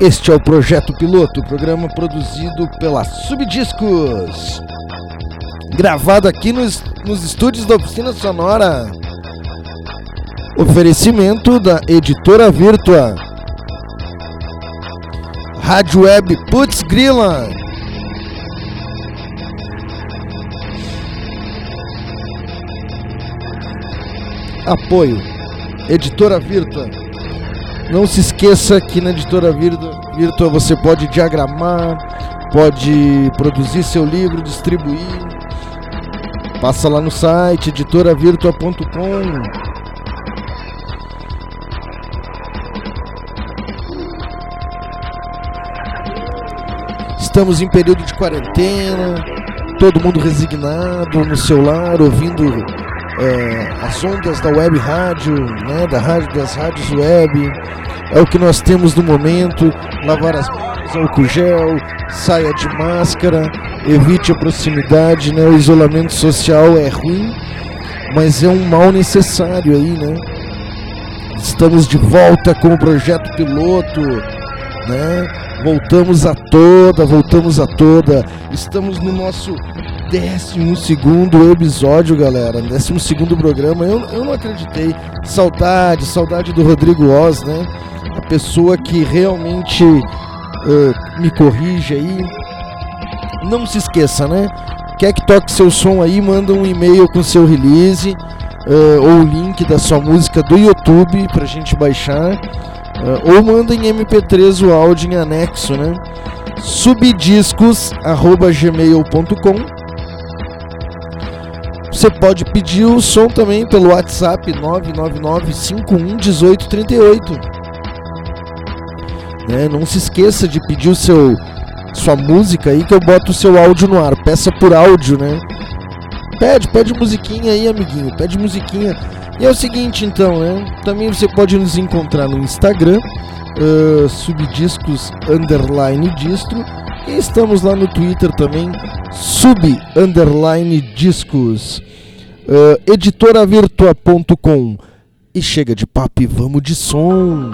Este é o Projeto Piloto, programa produzido pela Subdiscos. Gravado aqui nos, nos estúdios da Oficina Sonora. Oferecimento da Editora Virtua. Rádio Web Putz Grilla. Apoio. Editora Virtua. Não se esqueça que na Editora Virtua, você pode diagramar, pode produzir seu livro, distribuir. Passa lá no site editoravirtua.com. Estamos em período de quarentena, todo mundo resignado no seu lar, ouvindo é, as ondas da web rádio, né, da rádio, das rádios web. É o que nós temos no momento. Lavar as mãos, álcool gel, saia de máscara, evite a proximidade, né? O isolamento social é ruim, mas é um mal necessário aí, né? Estamos de volta com o projeto piloto, né? Voltamos a toda, voltamos a toda. Estamos no nosso décimo segundo episódio, galera. Décimo segundo programa. Eu, eu não acreditei. Saudade, saudade do Rodrigo Oz, né? A pessoa que realmente uh, me corrige aí. Não se esqueça, né? Quer que toque seu som aí, manda um e-mail com seu release. Uh, ou o link da sua música do YouTube pra gente baixar. Uh, ou manda em MP3 o áudio em anexo, né? subdiscos@gmail.com você pode pedir o som também pelo WhatsApp 999-511838. Né? Não se esqueça de pedir o seu sua música aí que eu boto o seu áudio no ar. Peça por áudio, né? Pede, pede musiquinha aí, amiguinho. Pede musiquinha. E é o seguinte, então, né? Também você pode nos encontrar no Instagram, uh, subdiscos underline distro. E estamos lá no Twitter também, sub underline discos. Uh, editoravirtua.com. E chega de papo e vamos de som.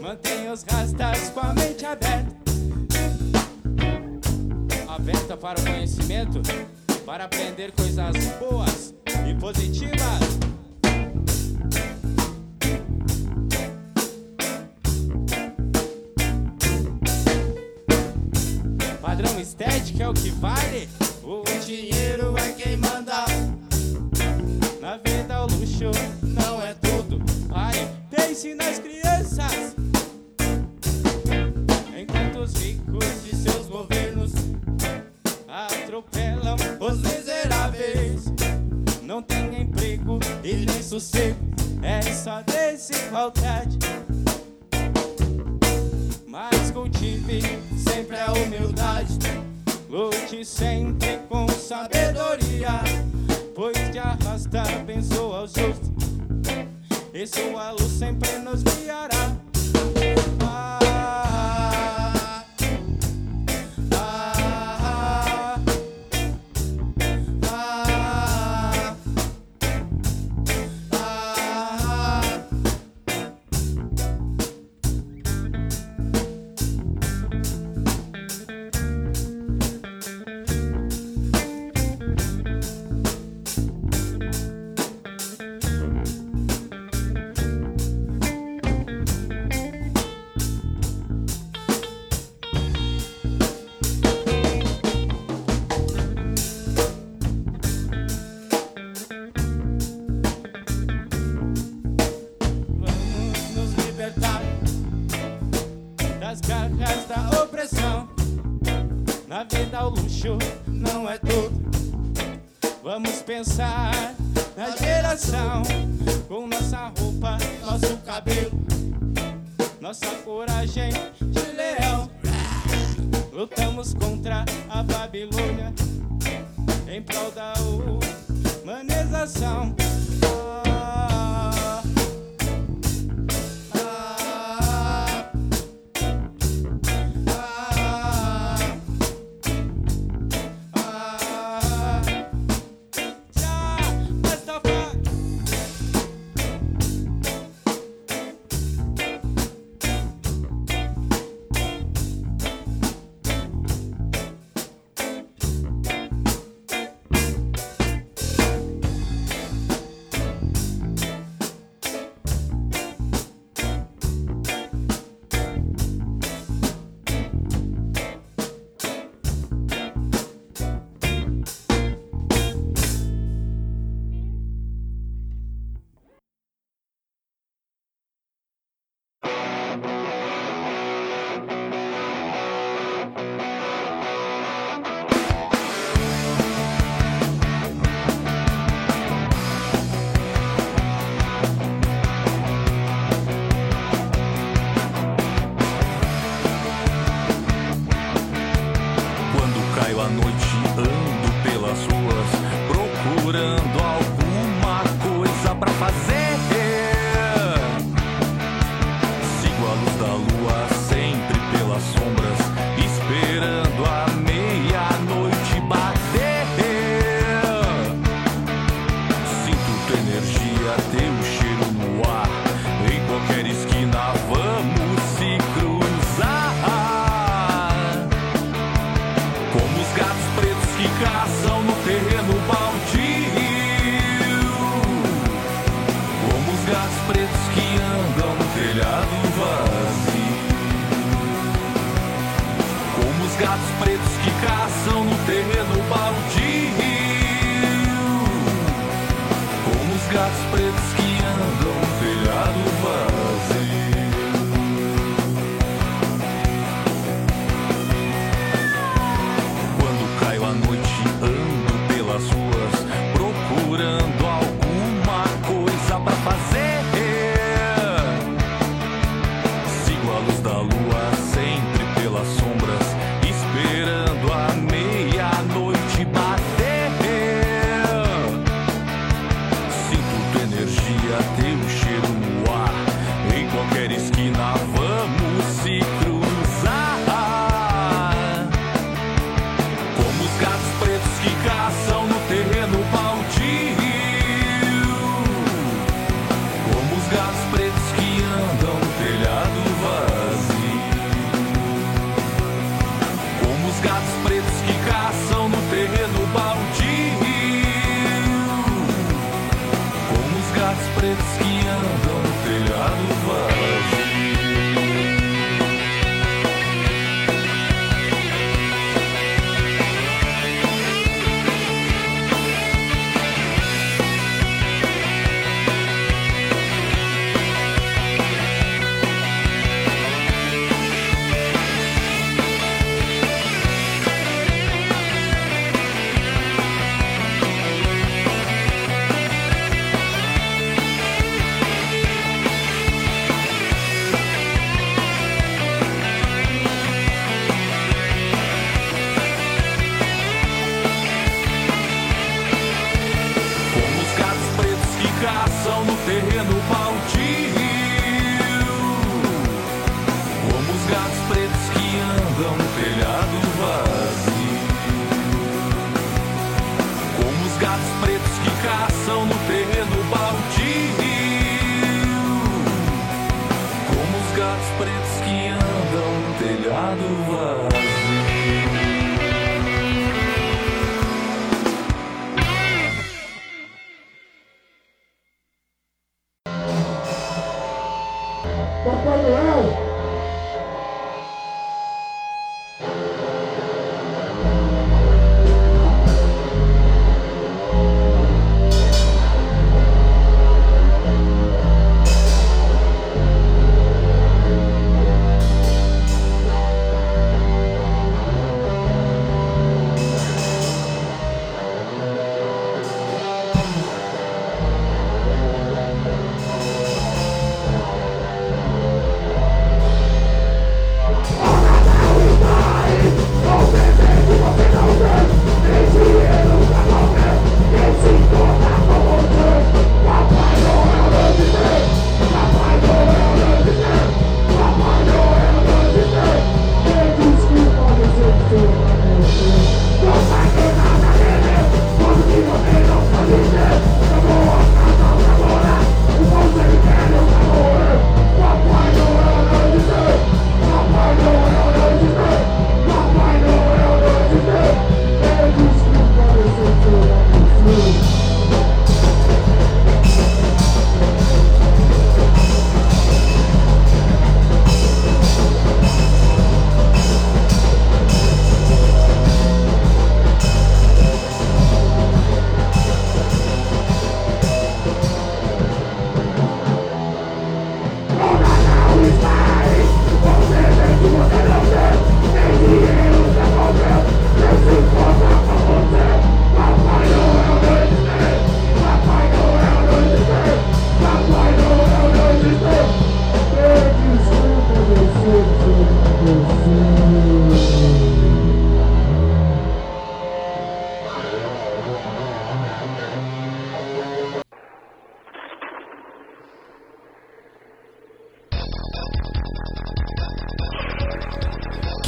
Mantenha os rastas com a mente aberta. Aberta para o conhecimento, para aprender coisas boas e positivas. Padrão estético é o que vale. esta opressão. Na vida, o luxo não é tudo. Vamos pensar na geração com nossa roupa, nosso cabelo, nossa coragem de leão. Lutamos contra a Babilônia em prol da humanização.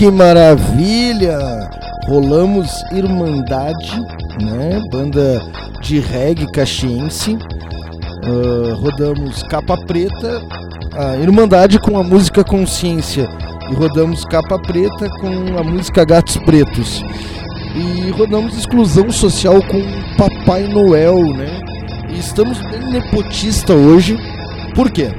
Que maravilha! Rolamos Irmandade, né? Banda de reggae caxiense. Uh, rodamos Capa Preta, a Irmandade com a música Consciência. E rodamos Capa Preta com a música Gatos Pretos. E rodamos Exclusão Social com Papai Noel, né? E estamos bem nepotista hoje. Por quê?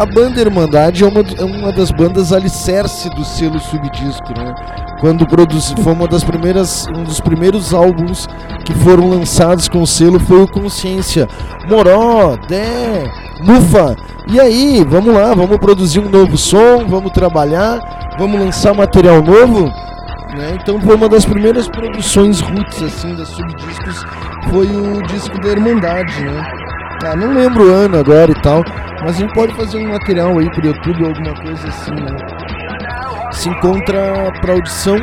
A banda Irmandade é uma, é uma das bandas alicerce do selo Subdisco, né? Quando produzi, foi uma das primeiras, um dos primeiros álbuns que foram lançados com o selo foi o Consciência. Moró, Dé, Mufa. E aí, vamos lá, vamos produzir um novo som, vamos trabalhar, vamos lançar material novo. Né? Então foi uma das primeiras produções roots assim da Subdiscos, foi o disco da Irmandade, né? Ah, não lembro o ano agora e tal, mas a gente pode fazer um material aí pro YouTube ou alguma coisa assim, né? Se encontra para audição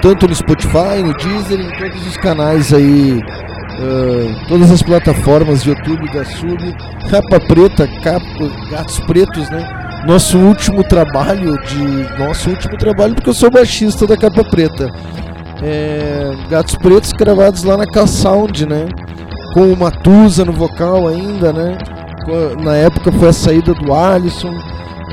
tanto no Spotify, no Deezer, em todos os canais aí, uh, todas as plataformas YouTube da Sub, Capa Preta, Capa, Gatos Pretos, né? Nosso último trabalho de. Nosso último trabalho, porque eu sou baixista da Capa Preta. É, Gatos Pretos gravados lá na K-Sound, né? Com o Matusa no vocal ainda, né? na época foi a saída do Alisson.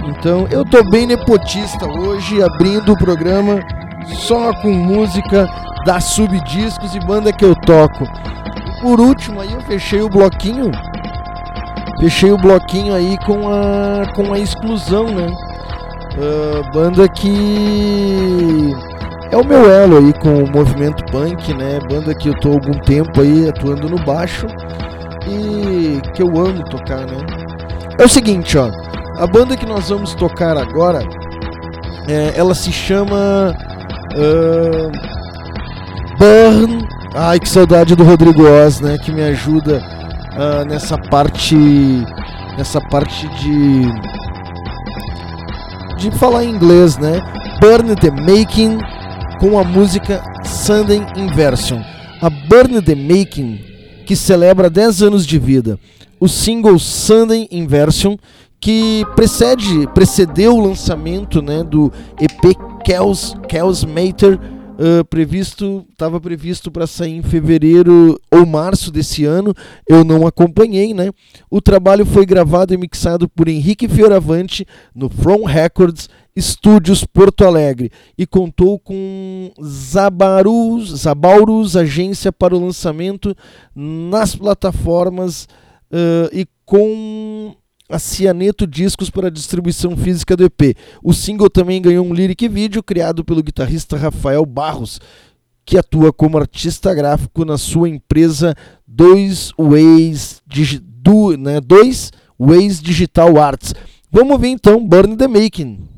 Então eu tô bem nepotista hoje, abrindo o programa só com música da Subdiscos e banda que eu toco. Por último aí eu fechei o bloquinho. Fechei o bloquinho aí com a com a exclusão, né? Uh, banda que é o meu elo aí com o movimento punk, né? Banda que eu tô há algum tempo aí atuando no baixo e que eu amo tocar, né? É o seguinte, ó. A banda que nós vamos tocar agora, é, ela se chama uh, Burn. Ai, que saudade do Rodrigo Oz, né? Que me ajuda uh, nessa parte, nessa parte de de falar inglês, né? Burn the Making com a música Sunday Inversion. A Burn the Making que celebra 10 anos de vida. O single Sunday Inversion, que precede, precedeu o lançamento né, do EP Chaos, Chaos Mater, Uh, previsto estava previsto para sair em fevereiro ou março desse ano eu não acompanhei né o trabalho foi gravado e mixado por Henrique Fioravante no From Records Estúdios Porto Alegre e contou com Zabarus, Zabaurus, agência para o lançamento nas plataformas uh, e com a Cianeto Discos para a distribuição física do EP. O single também ganhou um lyric vídeo criado pelo guitarrista Rafael Barros, que atua como artista gráfico na sua empresa Dois Ways, do, né, Dois Ways Digital Arts. Vamos ver então Burn the Making.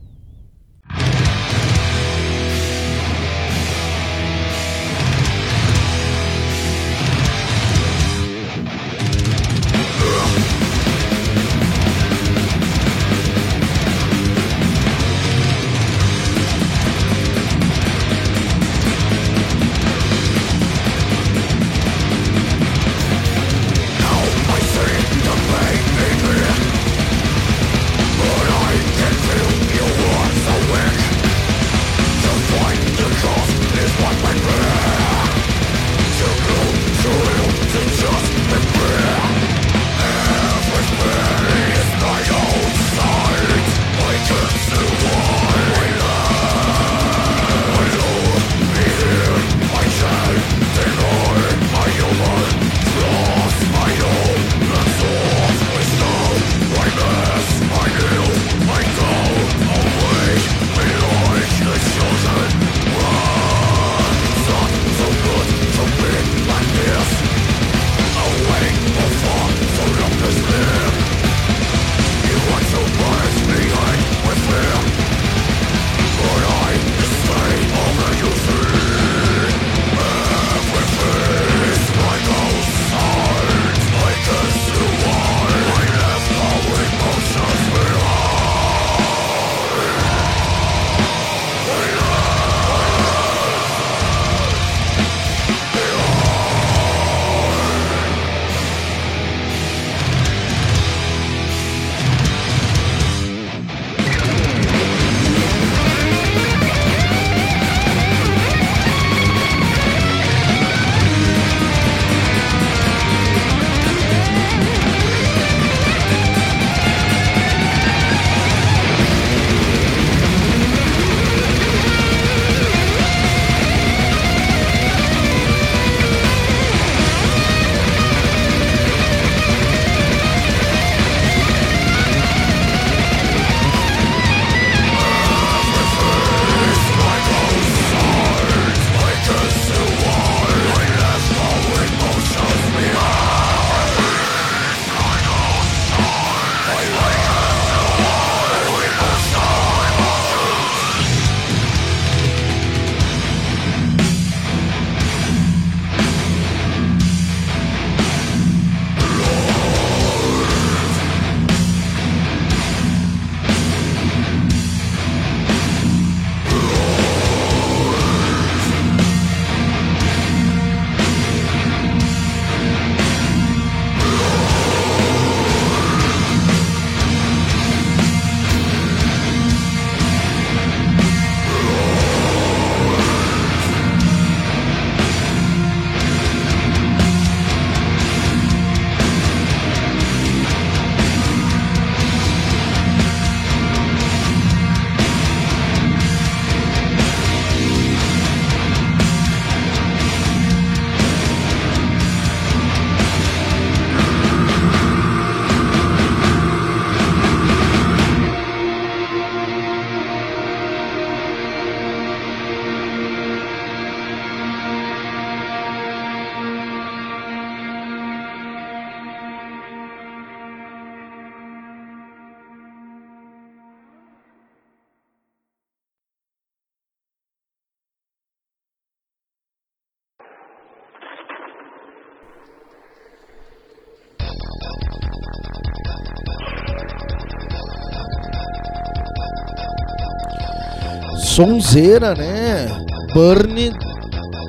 Sonzeira, né? Burn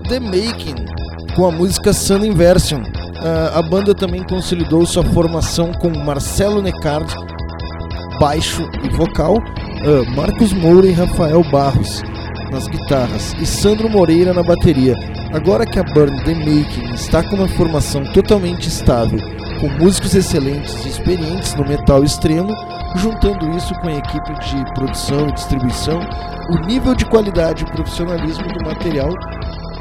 the Making, com a música Sun Inversion. Uh, a banda também consolidou sua formação com Marcelo Necard, baixo e vocal, uh, Marcos Moura e Rafael Barros nas guitarras e Sandro Moreira na bateria. Agora que a Burn The Making está com uma formação totalmente estável, com músicos excelentes e experientes no metal extremo, juntando isso com a equipe de produção e distribuição, o nível de qualidade e profissionalismo do material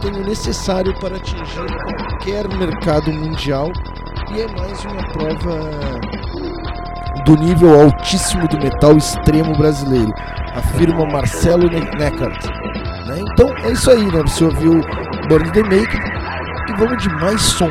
tem o necessário para atingir qualquer mercado mundial e é mais uma prova do nível altíssimo do metal extremo brasileiro, afirma Marcelo Neckart. Né? Então é isso aí, né? Você ouviu Burn the Make e vamos de mais som.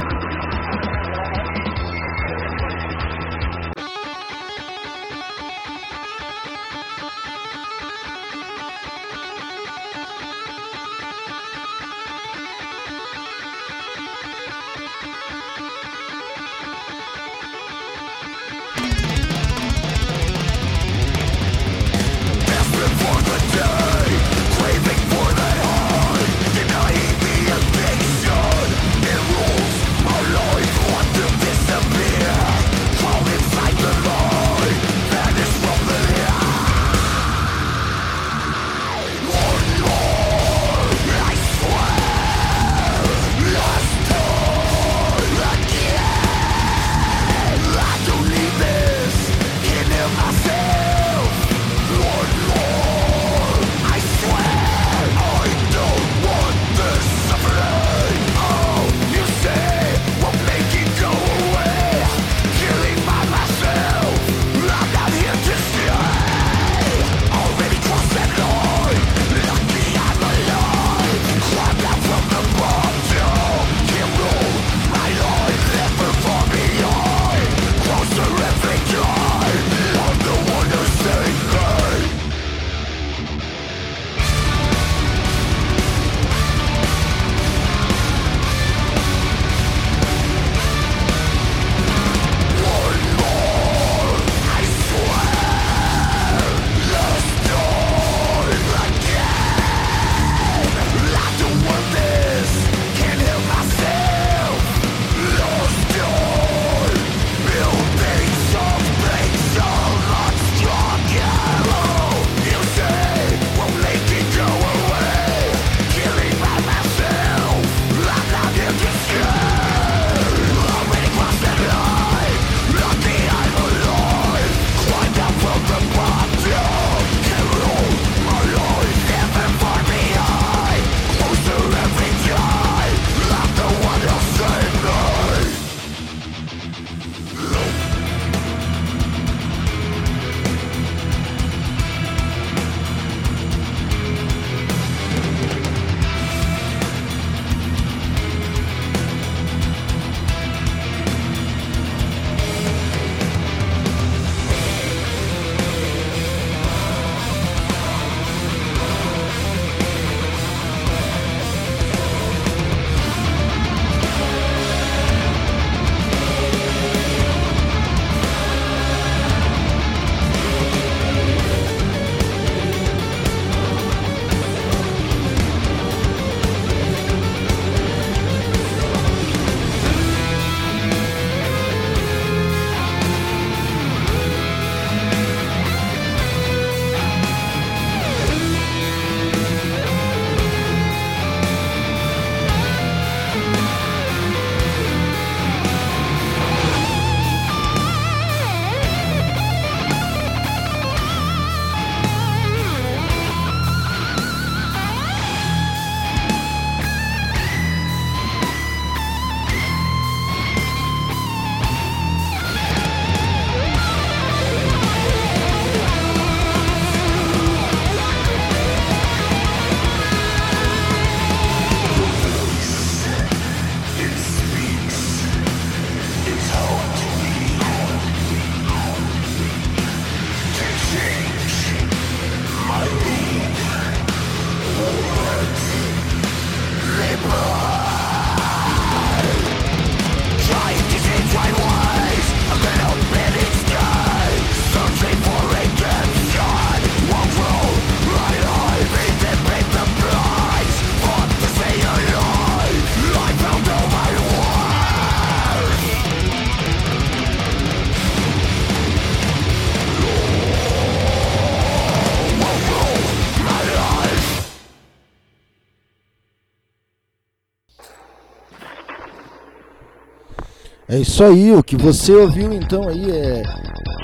Isso aí, o que você ouviu então aí é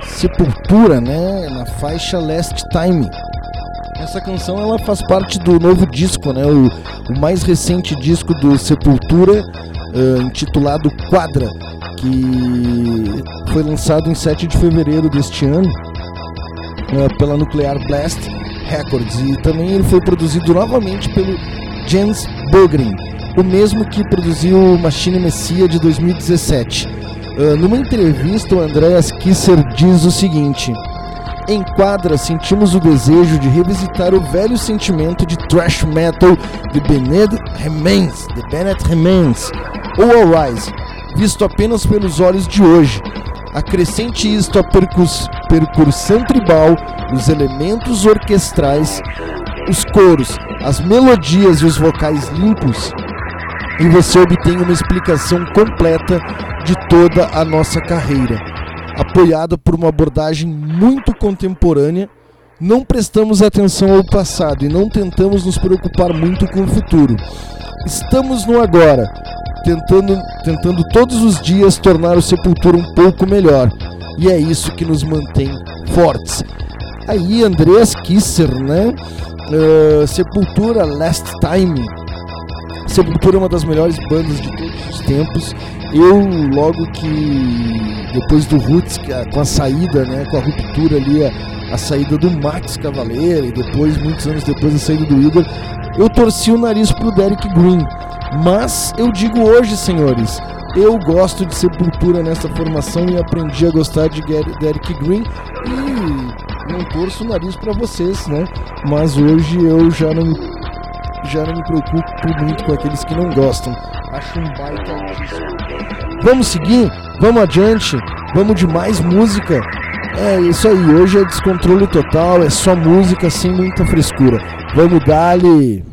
Sepultura, né, na faixa Last Time. Essa canção ela faz parte do novo disco, né, o, o mais recente disco do Sepultura, uh, intitulado Quadra, que foi lançado em 7 de fevereiro deste ano uh, pela Nuclear Blast Records e também ele foi produzido novamente pelo Jens Bogren, o mesmo que produziu Machine Messia de 2017. Uh, numa entrevista, o Andreas Kisser diz o seguinte: Em quadra, sentimos o desejo de revisitar o velho sentimento de thrash metal de Bennett Remains, de Bennett Remains, ou Arise, visto apenas pelos olhos de hoje. Acrescente isto à percus percussão tribal, os elementos orquestrais, os coros, as melodias e os vocais limpos, e você obtém uma explicação completa de toda a nossa carreira. Apoiada por uma abordagem muito contemporânea, não prestamos atenção ao passado e não tentamos nos preocupar muito com o futuro. Estamos no agora, tentando, tentando todos os dias tornar o Sepultura um pouco melhor. E é isso que nos mantém fortes. Aí, Andreas Kisser, né? Uh, Sepultura Last Time. Sepultura é uma das melhores bandas de todos os tempos. Eu, logo que depois do Roots, com a saída, né, com a ruptura ali, a, a saída do Max Cavaleira e depois, muitos anos depois, a saída do Igor, eu torci o nariz pro Derek Green. Mas eu digo hoje, senhores, eu gosto de Sepultura nessa formação e aprendi a gostar de Derek Green e não torço o nariz para vocês, né? Mas hoje eu já não já não me preocupo muito com aqueles que não gostam. Acho um baita artista. Vamos seguir? Vamos adiante? Vamos de mais música? É isso aí, hoje é descontrole total, é só música sem muita frescura. Vamos dar-lhe.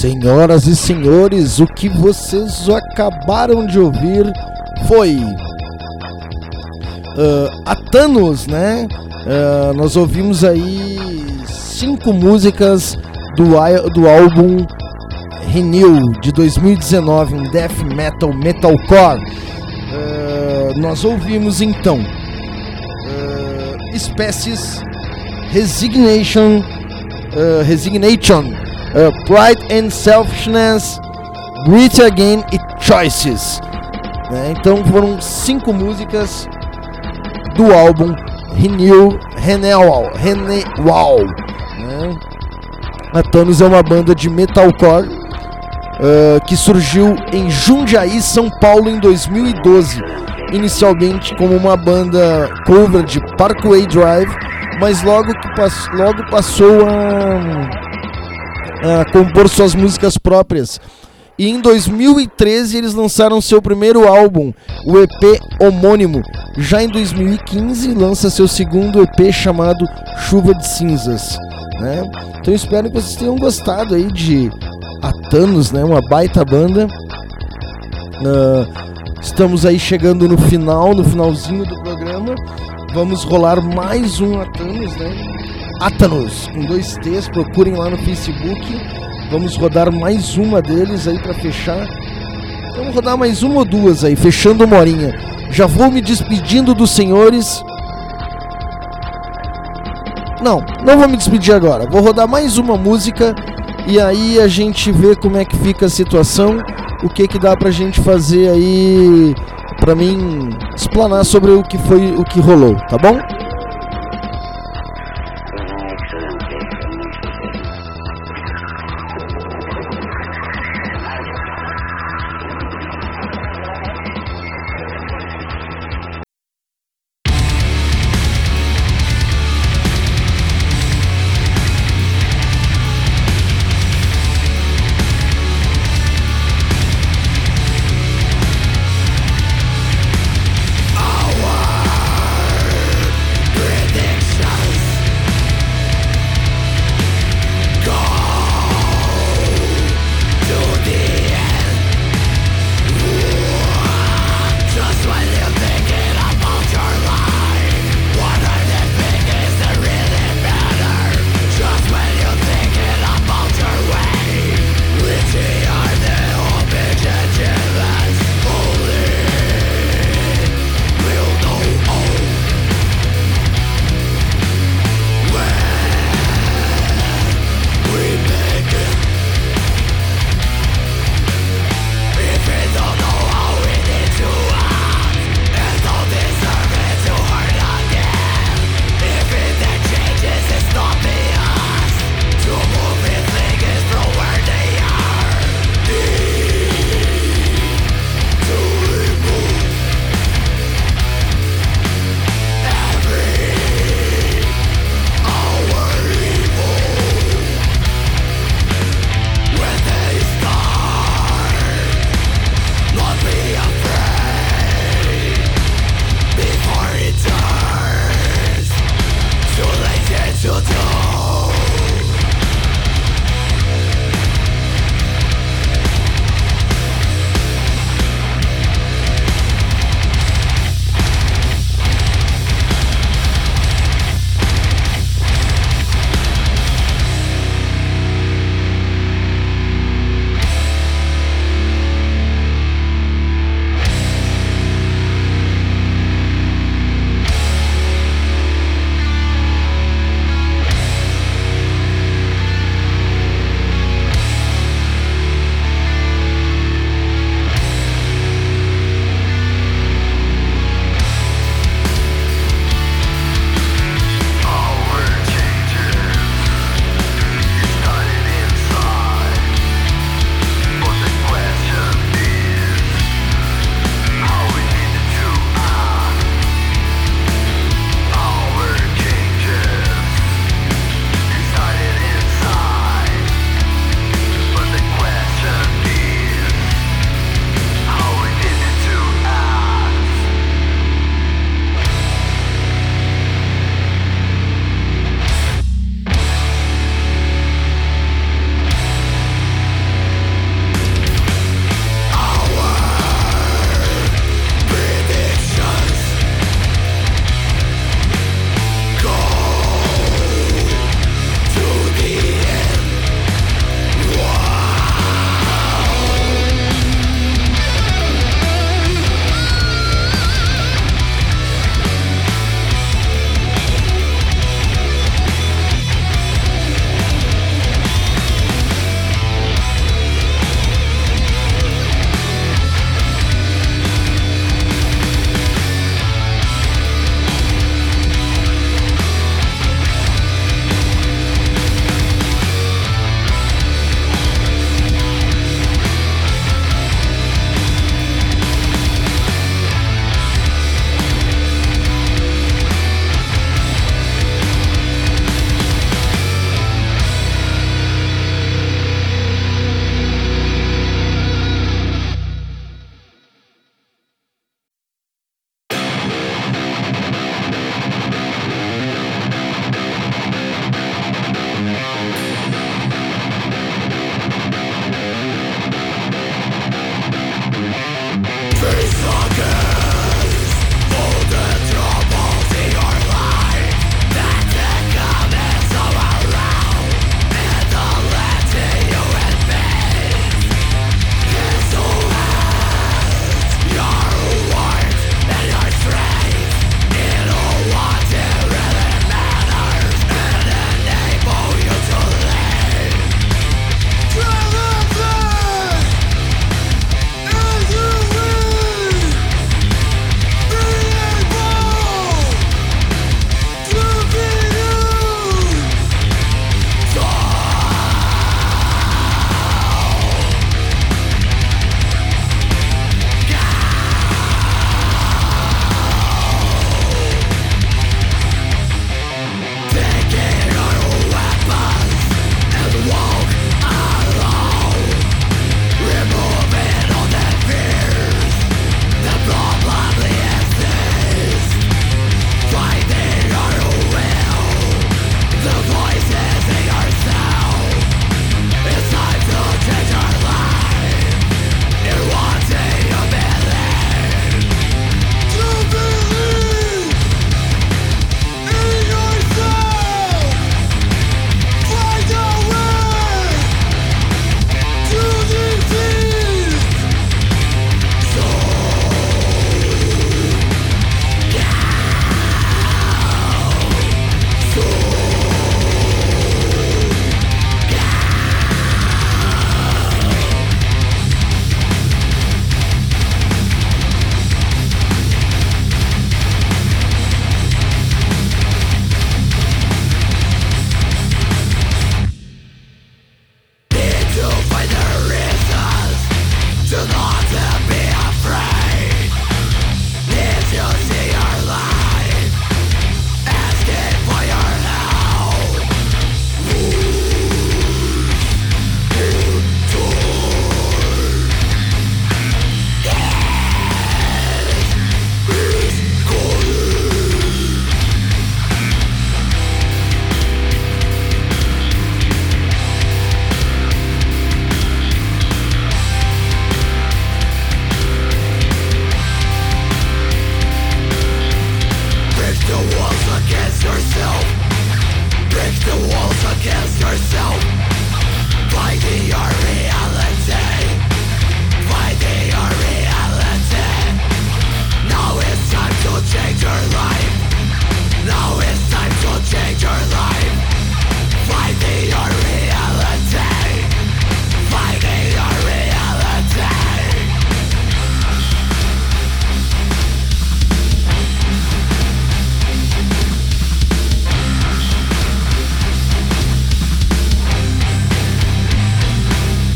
Senhoras e senhores, o que vocês acabaram de ouvir foi uh, a Thanos, né? Uh, nós ouvimos aí cinco músicas do, do álbum Renew de 2019, um death metal metalcore. Uh, nós ouvimos então uh, Espécies, Resignation, uh, Resignation, Pride and Selfishness, Breathe Again e Choices. Né? Então foram cinco músicas do álbum Renew Renewal. Renewal né? A Thanos é uma banda de metalcore uh, que surgiu em Jundiaí, São Paulo, em 2012. Inicialmente como uma banda cover de Parkway Drive, mas logo, que pass logo passou a, a compor suas músicas próprias. E em 2013 eles lançaram seu primeiro álbum, o EP homônimo. Já em 2015 lança seu segundo EP chamado Chuva de Cinzas. Né? Então espero que vocês tenham gostado aí de Atanos, né? Uma baita banda. Uh, estamos aí chegando no final, no finalzinho do programa. Vamos rolar mais um Atanos, né? Atanos, com dois T's, procurem lá no Facebook. Vamos rodar mais uma deles aí para fechar. Vamos rodar mais uma ou duas aí, fechando uma horinha. Já vou me despedindo dos senhores. Não, não vou me despedir agora. Vou rodar mais uma música e aí a gente vê como é que fica a situação, o que que dá pra gente fazer aí para mim explanar sobre o que foi o que rolou, tá bom?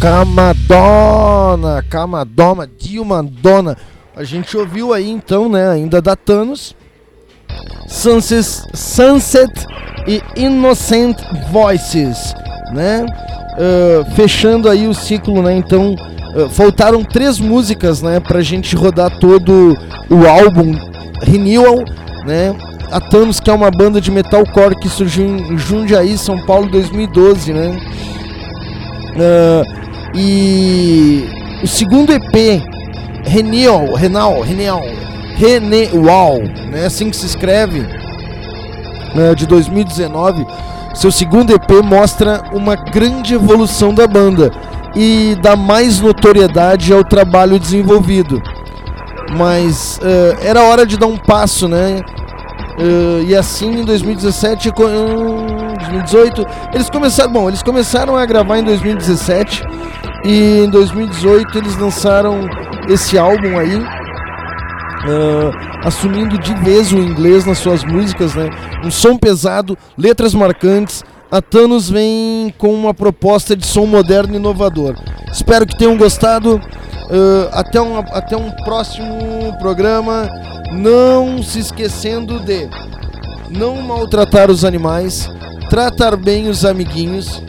Camadonna, Camadonna, Dilma Dona. A gente ouviu aí então, né, ainda da Thanos, Sunset, Sunset e Innocent Voices, né? Uh, fechando aí o ciclo, né? Então, uh, faltaram três músicas, né, pra gente rodar todo o álbum Renewal, né? A Thanos, que é uma banda de metalcore que surgiu em Jundiaí, São Paulo, 2012, né? Uh, e o segundo EP, Renewal, Renal, Renal, Renewal, né, assim que se escreve, né, de 2019, seu segundo EP mostra uma grande evolução da banda e dá mais notoriedade ao trabalho desenvolvido. Mas uh, era hora de dar um passo, né? Uh, e assim em 2017, 2018, eles começaram, bom, eles começaram a gravar em 2017 e em 2018 eles lançaram esse álbum aí, uh, assumindo de vez o inglês nas suas músicas, né? Um som pesado, letras marcantes. A Thanos vem com uma proposta de som moderno e inovador. Espero que tenham gostado. Uh, até, um, até um próximo programa. Não se esquecendo de não maltratar os animais, tratar bem os amiguinhos.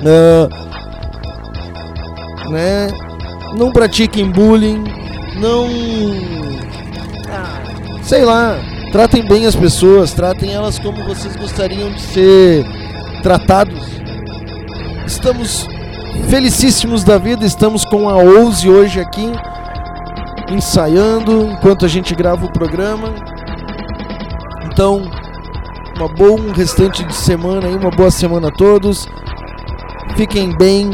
Uh, né? Não pratiquem bullying, não. Sei lá, tratem bem as pessoas, tratem elas como vocês gostariam de ser tratados. Estamos felicíssimos da vida, estamos com a Ouse hoje aqui, ensaiando enquanto a gente grava o programa. Então, uma boa restante de semana aí, uma boa semana a todos. Fiquem bem,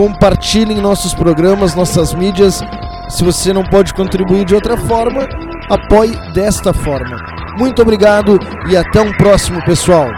compartilhem nossos programas, nossas mídias. Se você não pode contribuir de outra forma, apoie desta forma. Muito obrigado e até um próximo, pessoal.